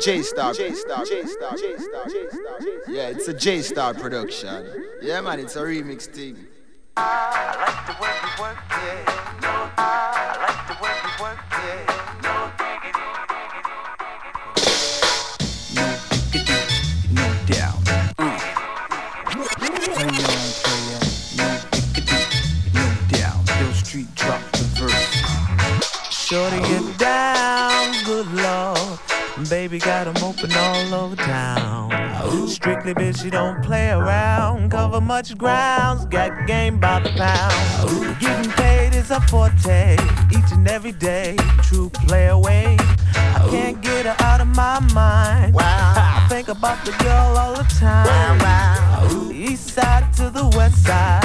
J Star, J Star, J Star, J Star, J Star, Yeah, it's a J Star production. Yeah, man, it's a remix thing. I like the way you work, yeah. No, I like the way you work, yeah. No diggity, diggity, Baby got them open all over town. Strictly bitch, she don't play around. Cover much grounds, got game by the pound. Getting paid is a forte, each and every day. True play away. I can't get her out of my mind. I think about the girl all the time. East side to the west side,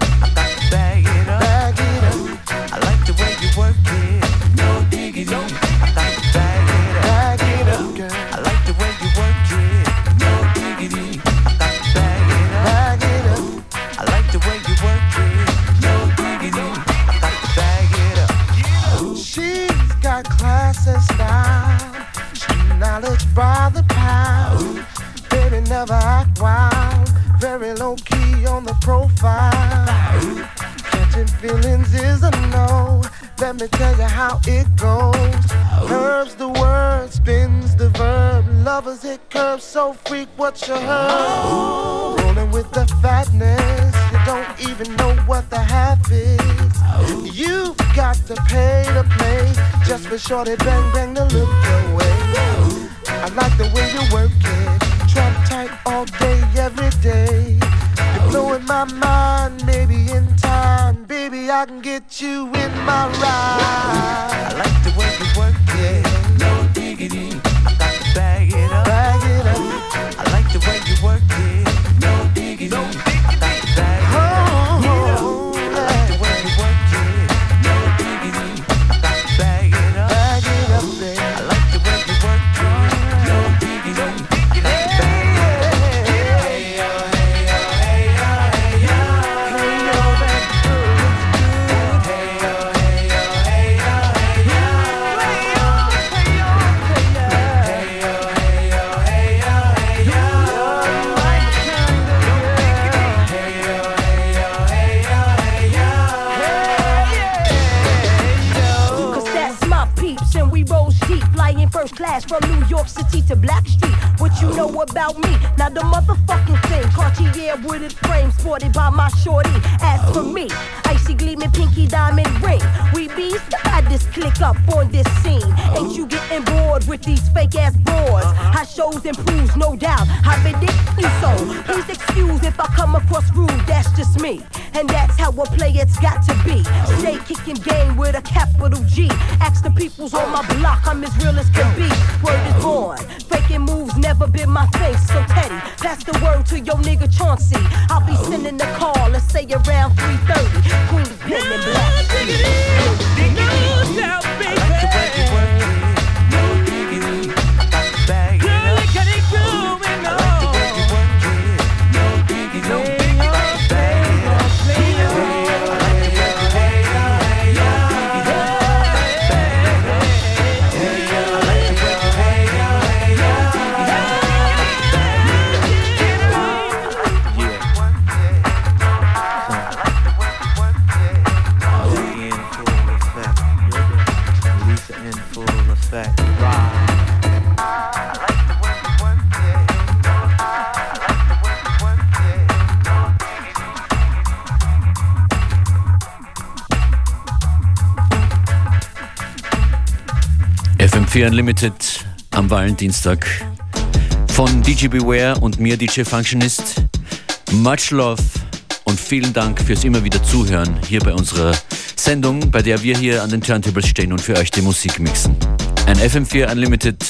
Knowledge by the pound. Baby, never act wild. Very low key on the profile. Catching feelings is a no. Let me tell you how it goes. Curves the word, spins the verb. Lovers hit curves so freak what you heard. Rolling with the fatness, don't even know what the half is. You got to pay to play just for shorty bang bang to look your way. I like the way you work it. Trap tight all day, every day. You're blowing my mind, maybe in time. Baby, I can get you in my ride. I like the way you work it. No diggity. From New York City to Blackstreet. What you know about me? Now the motherfucking thing. Cartier wooded frame sported by my shorty. As for me, icy gleaming pinky diamond ring. We bees add this click up on this scene. Ain't you bored with these fake ass boards? High shows improves, no doubt. I you so. Please excuse if I come across rude. That's just me. And that's how a play it's got to be. Stay kicking game with a capital G. Ask the peoples on my block, I'm as real as can be. Word is born. Faking moves never been my thing. So Teddy, pass the word to your nigga Chauncey. I'll be sending the call, let's say around 3:30. Queen Pen and Black. No, baby. FM4 Unlimited am Valentinstag von DJ Beware und mir DJ Functionist. Much love und vielen Dank fürs immer wieder Zuhören hier bei unserer Sendung, bei der wir hier an den Turntables stehen und für euch die Musik mixen. Ein FM4 Unlimited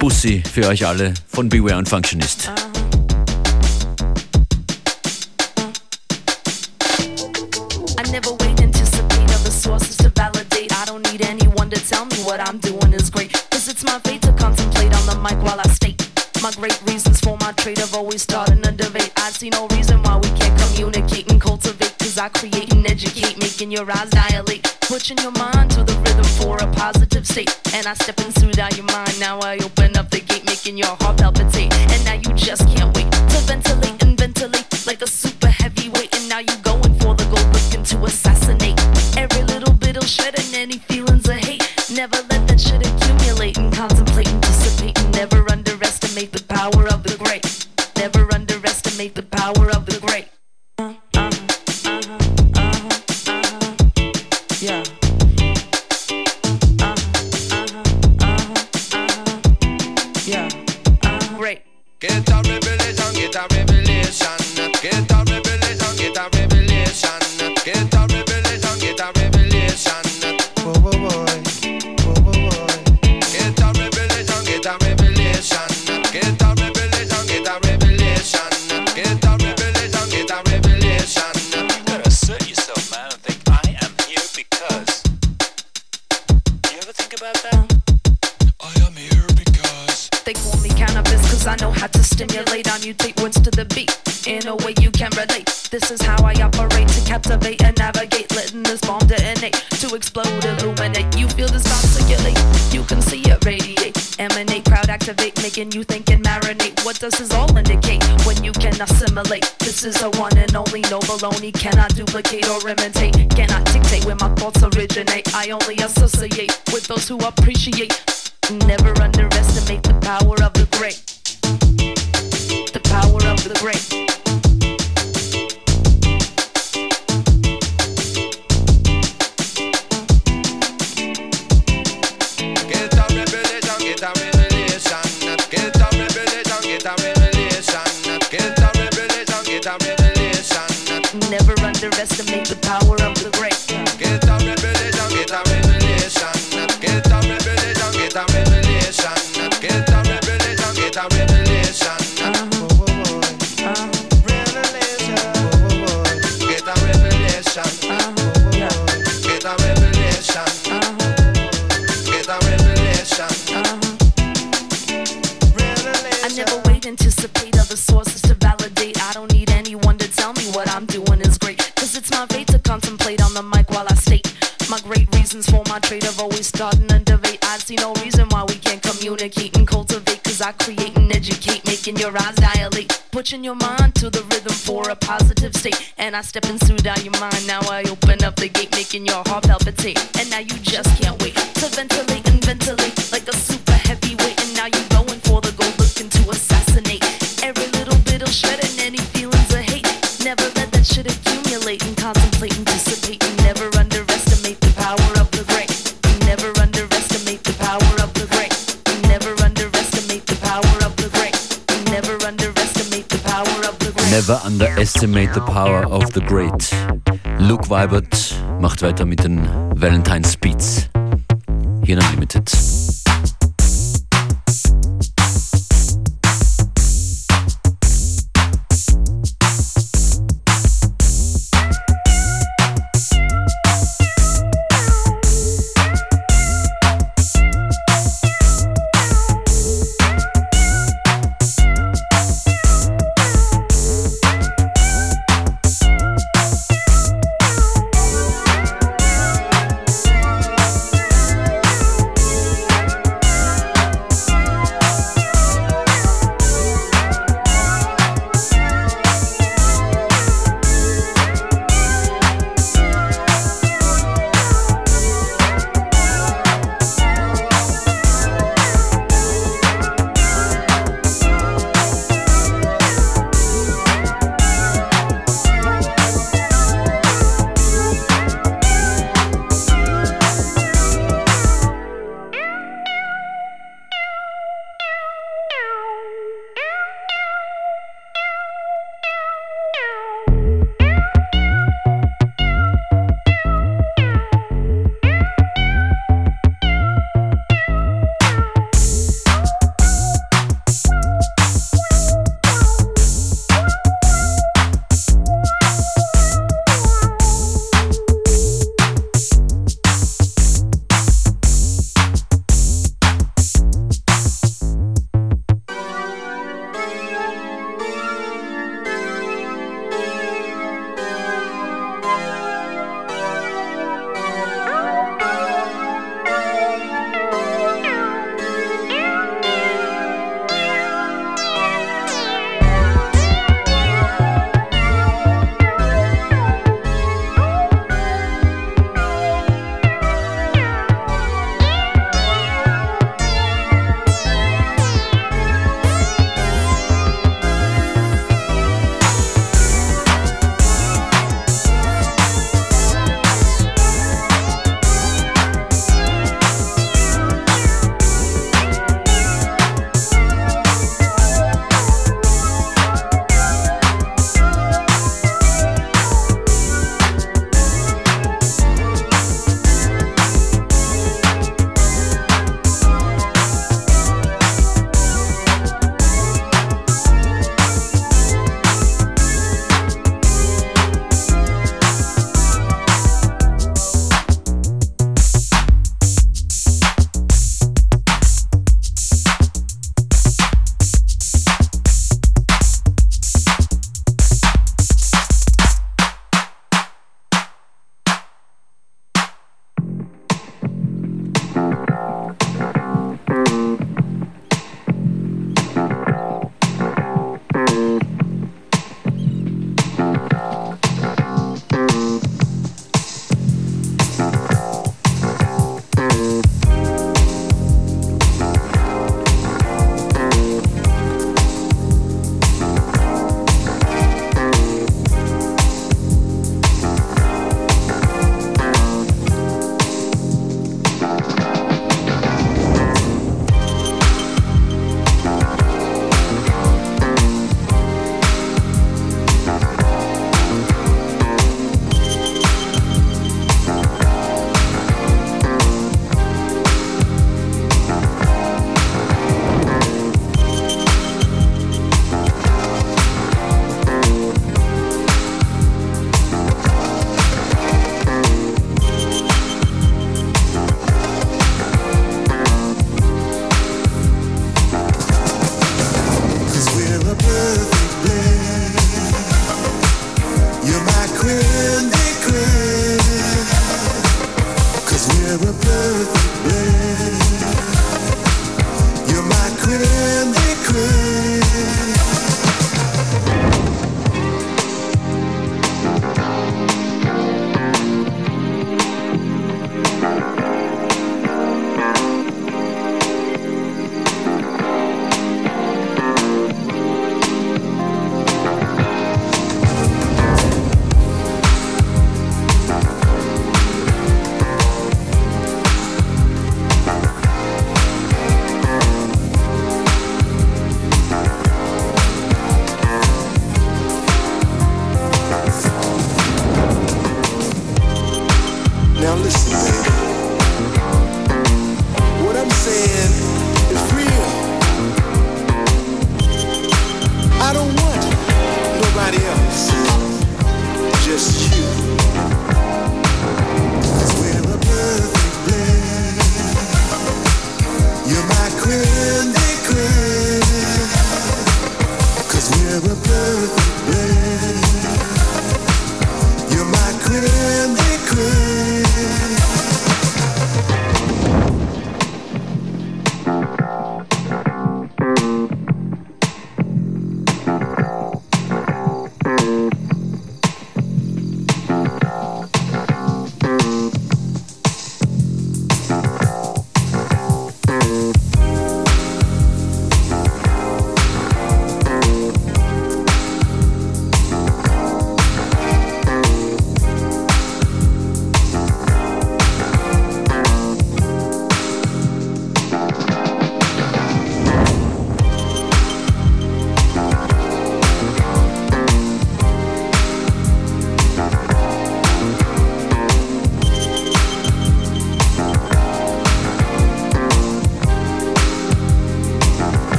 Bussi für euch alle von Beware und Functionist. I never wait anticipating the sources to validate. I don't need anyone to tell me what I'm doing. Trade have always started a debate. I see no reason why we can't communicate and cultivate. Cause I create and educate, making your eyes dilate. Pushing your mind to the rhythm for a positive state. And I step into that your mind. Now I open up the gate, making your heart palpitate. And now you just can't wait to ventilate and ventilate like a super heavyweight. And now you going for the gold, looking to assassinate. Underestimate the power of the beat in a way you can relate. This is how I operate to captivate and navigate. Letting this bomb detonate to explode, illuminate. You feel this vibe circulate, you can see it radiate. Emanate, crowd activate, making you think and marinate. What does this all indicate when you can assimilate? This is a one and only, no baloney. Cannot duplicate or imitate, cannot dictate where my thoughts originate. I only associate with those who appreciate. Never underestimate the power of the great. The power of the great. Get a revelation, get I create and educate, making your eyes dilate. Pushing your mind to the rhythm for a positive state. And I step into that your mind. Now I open up the gate, making your heart palpitate. And now you just can't wait to and Never underestimate the power of the great. Luke Weibert macht weiter mit den Valentine's Beats. Hier in Unlimited.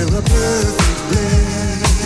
We're a perfect blend.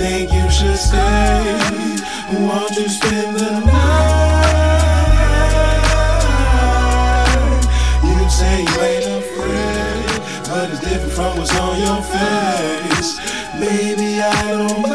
think you should stay? Won't you spend the night? You say you ain't afraid, but it's different from what's on your face. Baby, I don't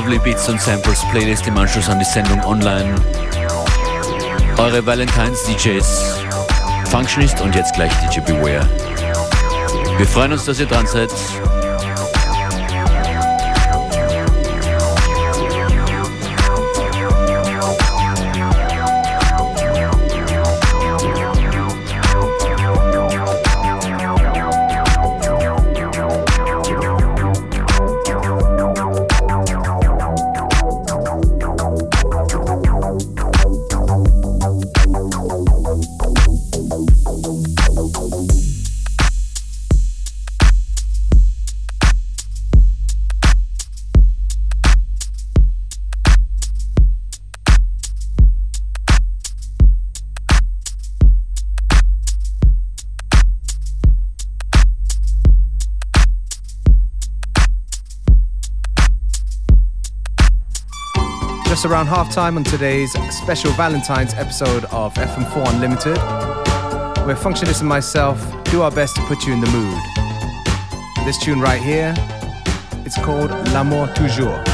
Lovely Beats und Samples Playlist im Anschluss an die Sendung online. Eure Valentines DJs Functionist und jetzt gleich DJ Beware. Wir freuen uns, dass ihr dran seid. Around halftime on today's special Valentine's episode of FM4 Unlimited, where Functionist and myself do our best to put you in the mood. This tune right here, it's called L'amour toujours.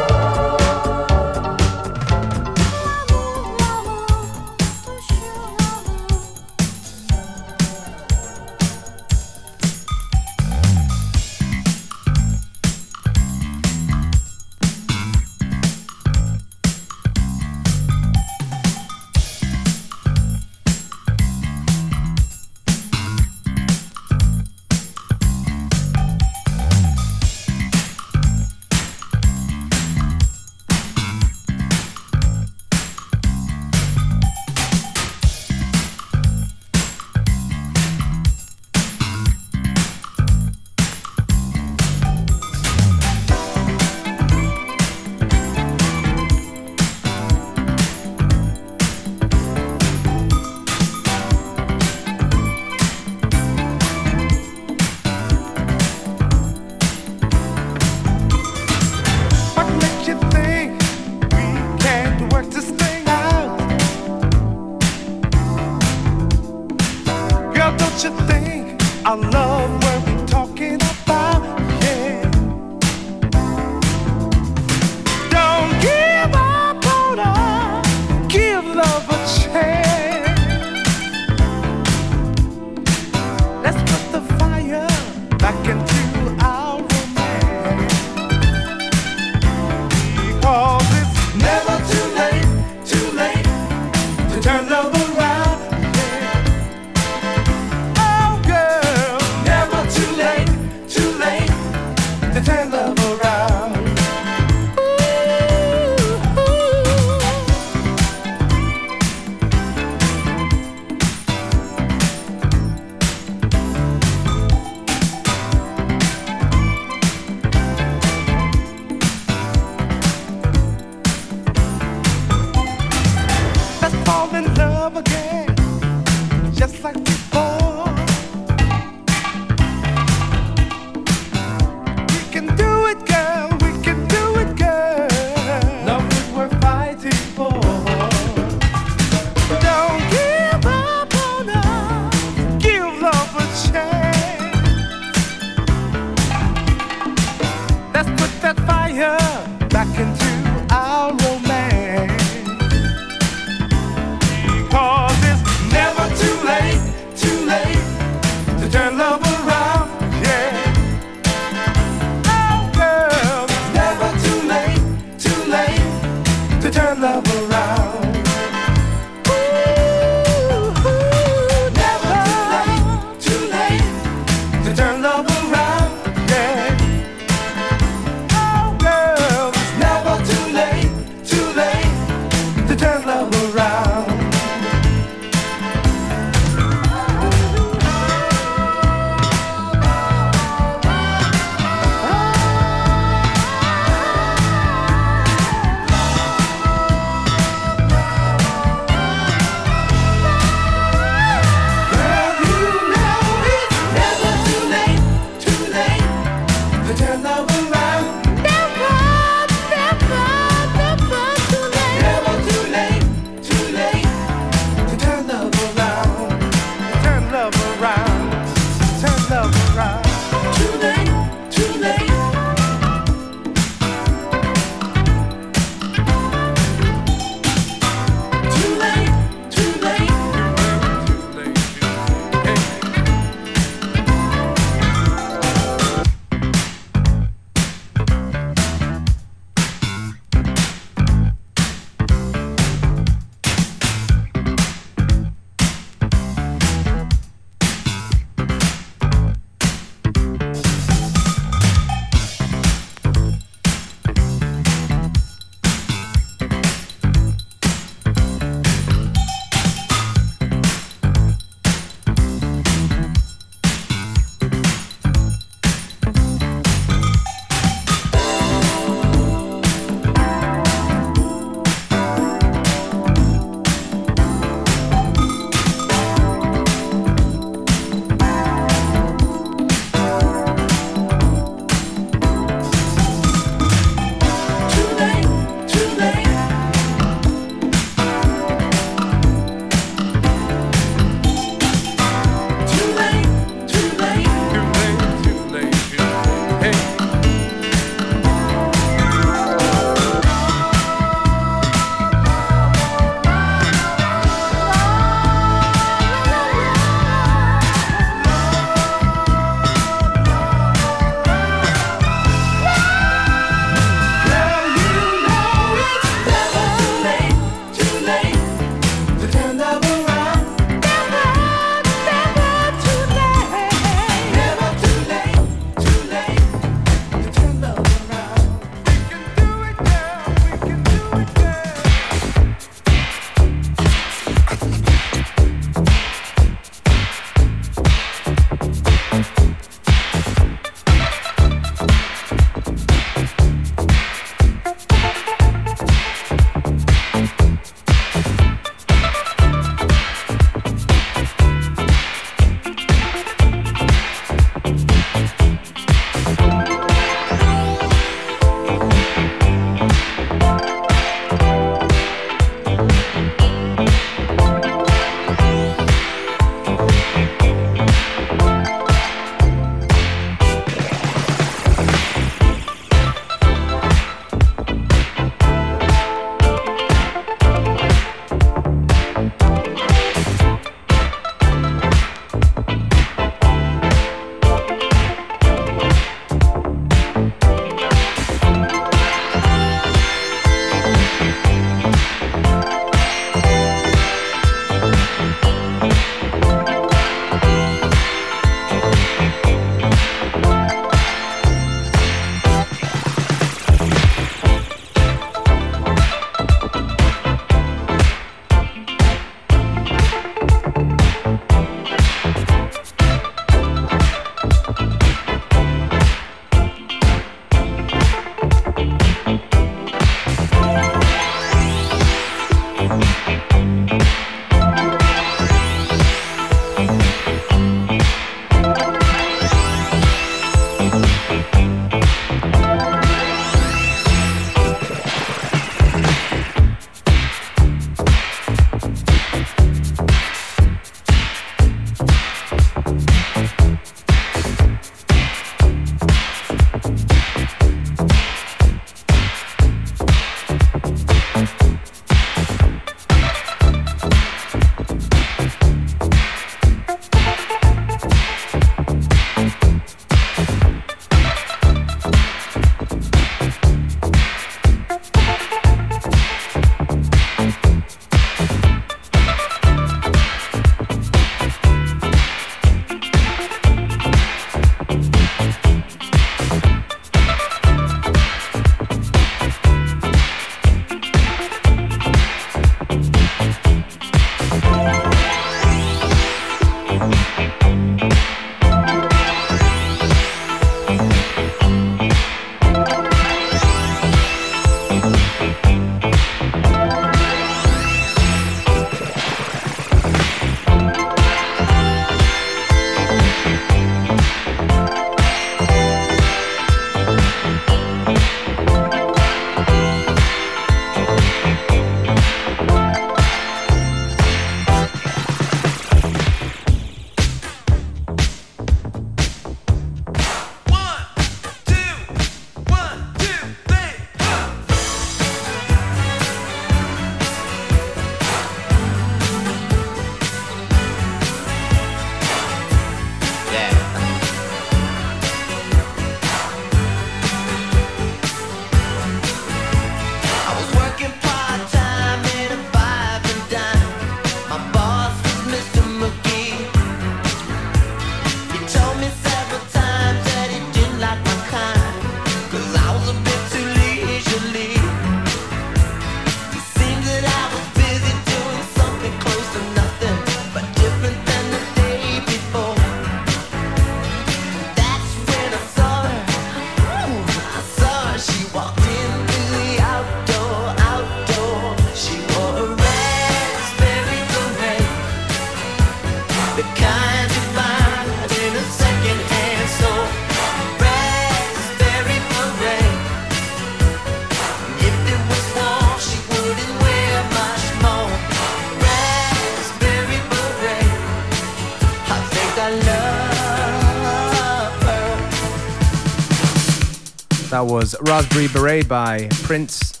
That was Raspberry Beret by Prince,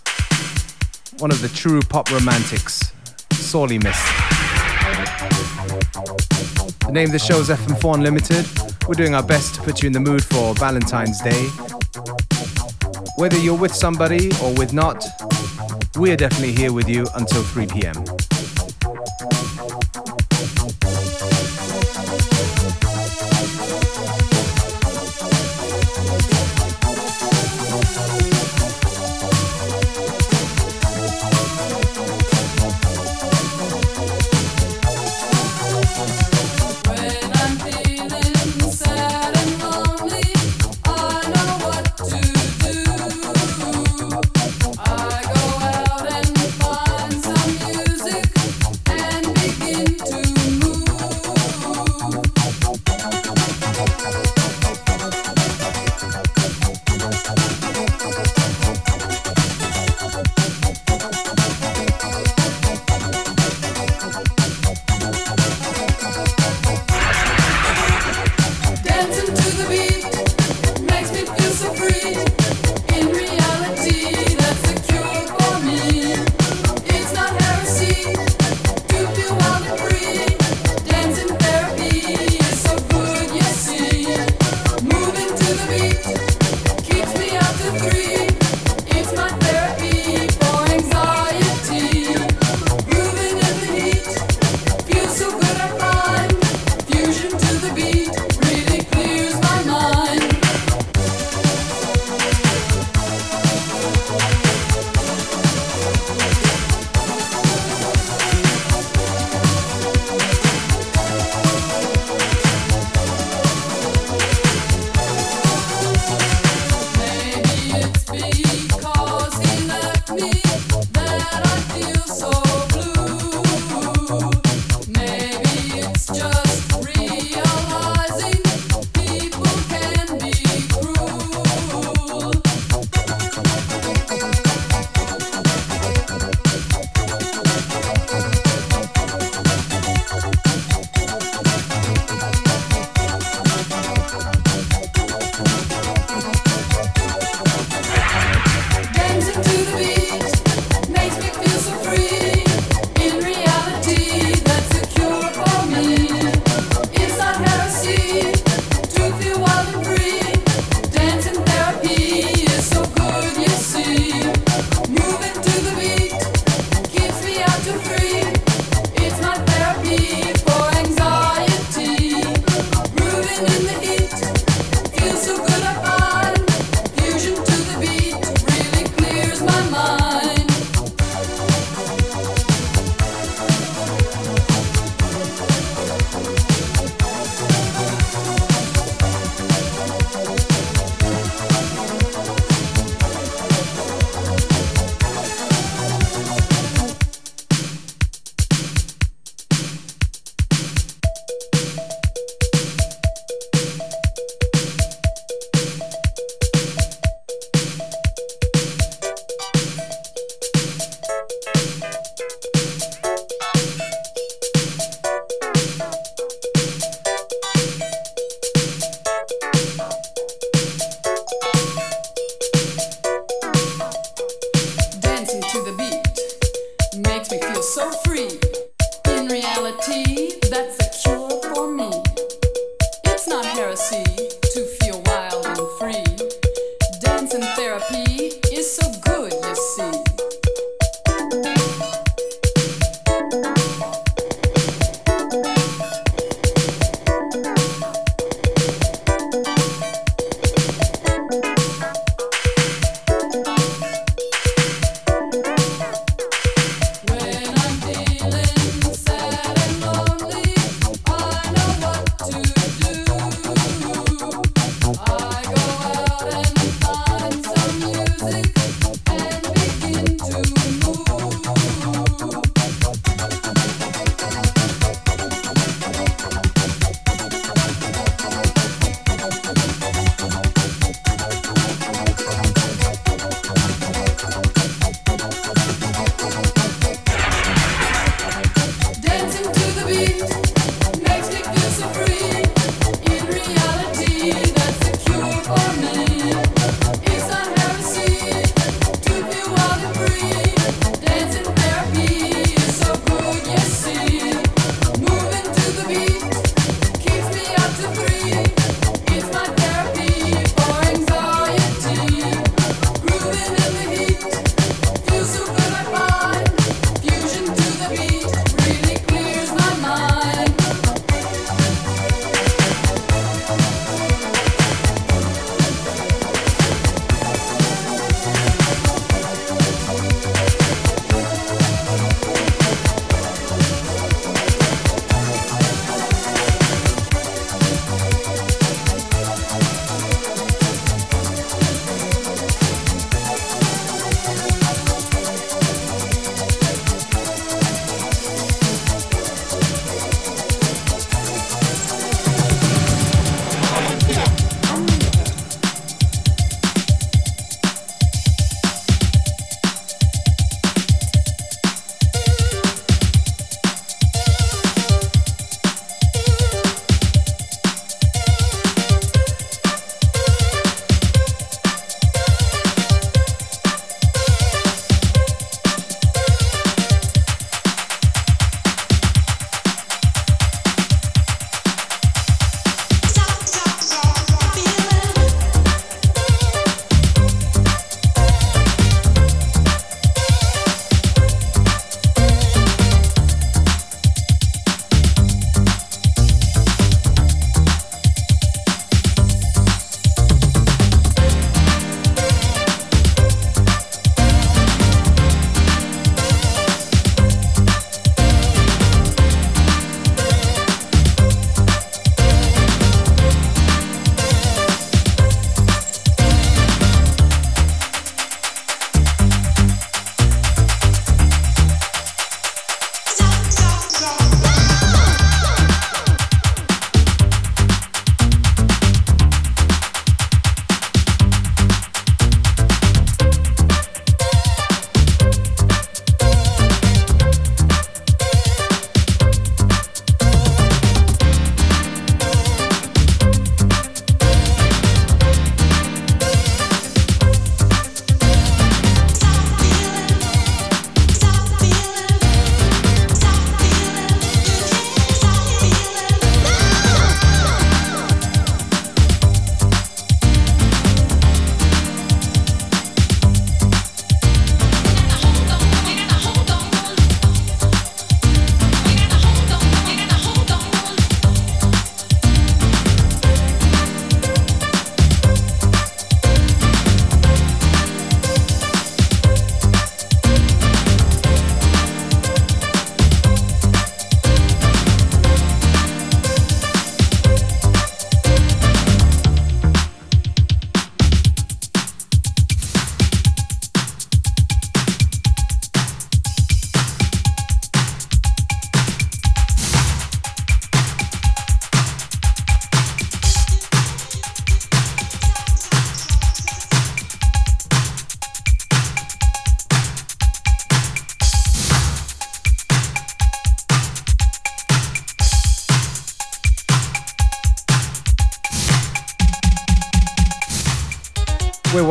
one of the true pop romantics. Sorely missed. The name of the show is FM4 Unlimited. We're doing our best to put you in the mood for Valentine's Day. Whether you're with somebody or with not, we're definitely here with you until 3 p.m.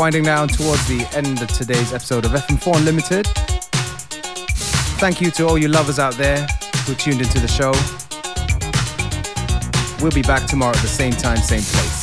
winding down towards the end of today's episode of FM4 Unlimited. Thank you to all you lovers out there who tuned into the show. We'll be back tomorrow at the same time, same place.